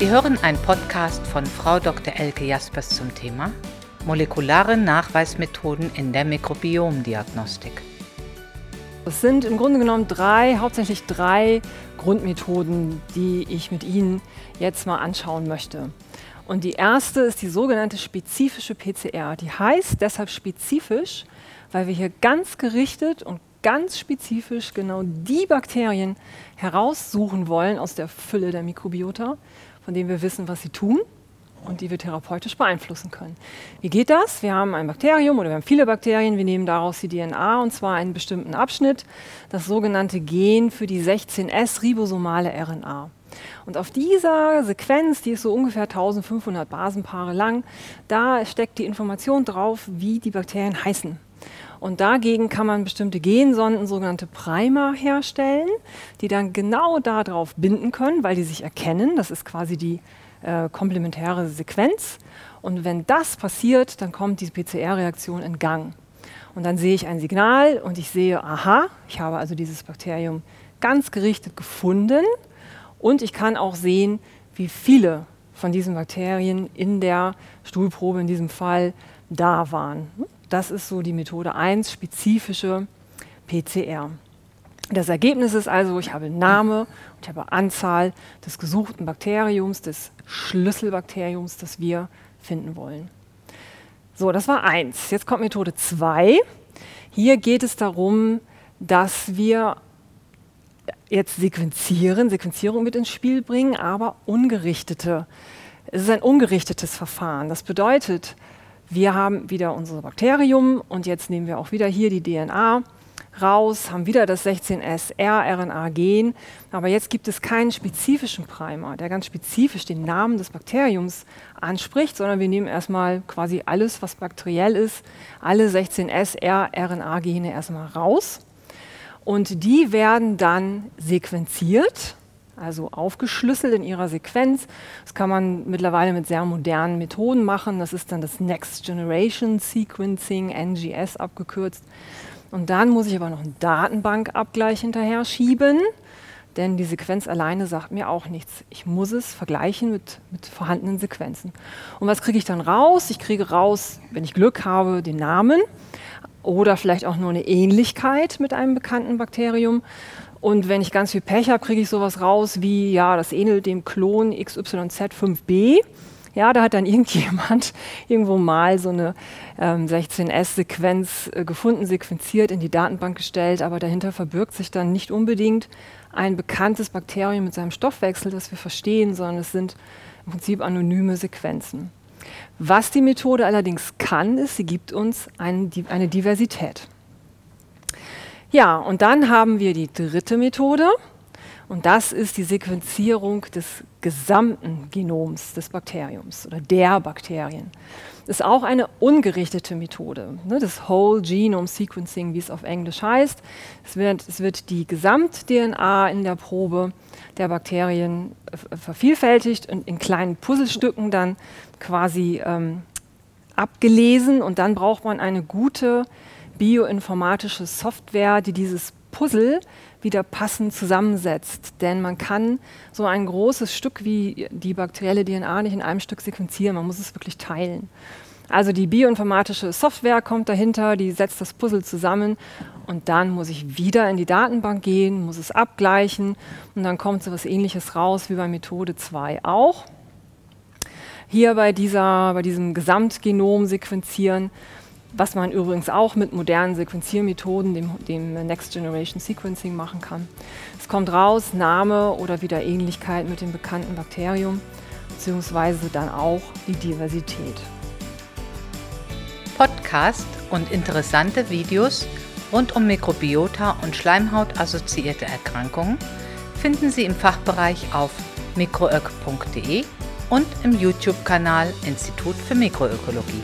Sie hören einen Podcast von Frau Dr. Elke Jaspers zum Thema Molekulare Nachweismethoden in der Mikrobiomdiagnostik. Es sind im Grunde genommen drei, hauptsächlich drei Grundmethoden, die ich mit Ihnen jetzt mal anschauen möchte. Und die erste ist die sogenannte spezifische PCR. Die heißt deshalb spezifisch, weil wir hier ganz gerichtet und ganz spezifisch genau die Bakterien heraussuchen wollen aus der Fülle der Mikrobiota, von denen wir wissen, was sie tun und die wir therapeutisch beeinflussen können. Wie geht das? Wir haben ein Bakterium oder wir haben viele Bakterien, wir nehmen daraus die DNA und zwar einen bestimmten Abschnitt, das sogenannte Gen für die 16S ribosomale RNA. Und auf dieser Sequenz, die ist so ungefähr 1500 Basenpaare lang, da steckt die Information drauf, wie die Bakterien heißen. Und dagegen kann man bestimmte Gensonden, sogenannte Primer, herstellen, die dann genau darauf binden können, weil die sich erkennen. Das ist quasi die äh, komplementäre Sequenz. Und wenn das passiert, dann kommt diese PCR-Reaktion in Gang. Und dann sehe ich ein Signal und ich sehe, aha, ich habe also dieses Bakterium ganz gerichtet gefunden. Und ich kann auch sehen, wie viele von diesen Bakterien in der Stuhlprobe in diesem Fall da waren. Das ist so die Methode 1, spezifische PCR. Das Ergebnis ist also, ich habe Name und ich habe Anzahl des gesuchten Bakteriums, des Schlüsselbakteriums, das wir finden wollen. So, das war eins. Jetzt kommt Methode 2. Hier geht es darum, dass wir jetzt sequenzieren, Sequenzierung mit ins Spiel bringen, aber ungerichtete. Es ist ein ungerichtetes Verfahren. Das bedeutet, wir haben wieder unser Bakterium und jetzt nehmen wir auch wieder hier die DNA raus, haben wieder das 16S-rRNA-Gen, aber jetzt gibt es keinen spezifischen Primer, der ganz spezifisch den Namen des Bakteriums anspricht, sondern wir nehmen erstmal quasi alles, was bakteriell ist, alle 16S-rRNA-Gene erstmal raus. Und die werden dann sequenziert also aufgeschlüsselt in ihrer Sequenz. Das kann man mittlerweile mit sehr modernen Methoden machen. Das ist dann das Next Generation Sequencing, NGS abgekürzt. Und dann muss ich aber noch einen Datenbankabgleich hinterher schieben, denn die Sequenz alleine sagt mir auch nichts. Ich muss es vergleichen mit, mit vorhandenen Sequenzen. Und was kriege ich dann raus? Ich kriege raus, wenn ich Glück habe, den Namen oder vielleicht auch nur eine Ähnlichkeit mit einem bekannten Bakterium. Und wenn ich ganz viel Pech habe, kriege ich sowas raus wie, ja, das ähnelt dem Klon XYZ5b. Ja, da hat dann irgendjemand irgendwo mal so eine ähm, 16S-Sequenz äh, gefunden, sequenziert, in die Datenbank gestellt, aber dahinter verbirgt sich dann nicht unbedingt ein bekanntes Bakterium mit seinem Stoffwechsel, das wir verstehen, sondern es sind im Prinzip anonyme Sequenzen. Was die Methode allerdings kann, ist, sie gibt uns ein, eine Diversität. Ja, und dann haben wir die dritte Methode. Und das ist die Sequenzierung des gesamten Genoms des Bakteriums oder der Bakterien. Das ist auch eine ungerichtete Methode, ne, das Whole Genome Sequencing, wie es auf Englisch heißt. Es wird, es wird die Gesamt-DNA in der Probe der Bakterien vervielfältigt und in kleinen Puzzlestücken dann quasi ähm, abgelesen. Und dann braucht man eine gute bioinformatische Software, die dieses Puzzle wieder passend zusammensetzt. Denn man kann so ein großes Stück wie die bakterielle DNA nicht in einem Stück sequenzieren, man muss es wirklich teilen. Also die bioinformatische Software kommt dahinter, die setzt das Puzzle zusammen und dann muss ich wieder in die Datenbank gehen, muss es abgleichen und dann kommt so etwas ähnliches raus wie bei Methode 2 auch. Hier bei, dieser, bei diesem Gesamtgenom sequenzieren was man übrigens auch mit modernen Sequenziermethoden, dem, dem, Next Generation Sequencing machen kann. Es kommt raus, Name oder wieder Ähnlichkeit mit dem bekannten Bakterium, beziehungsweise dann auch die Diversität. Podcast und interessante Videos rund um Mikrobiota und Schleimhautassoziierte Erkrankungen finden Sie im Fachbereich auf mikroök.de und im YouTube-Kanal Institut für Mikroökologie.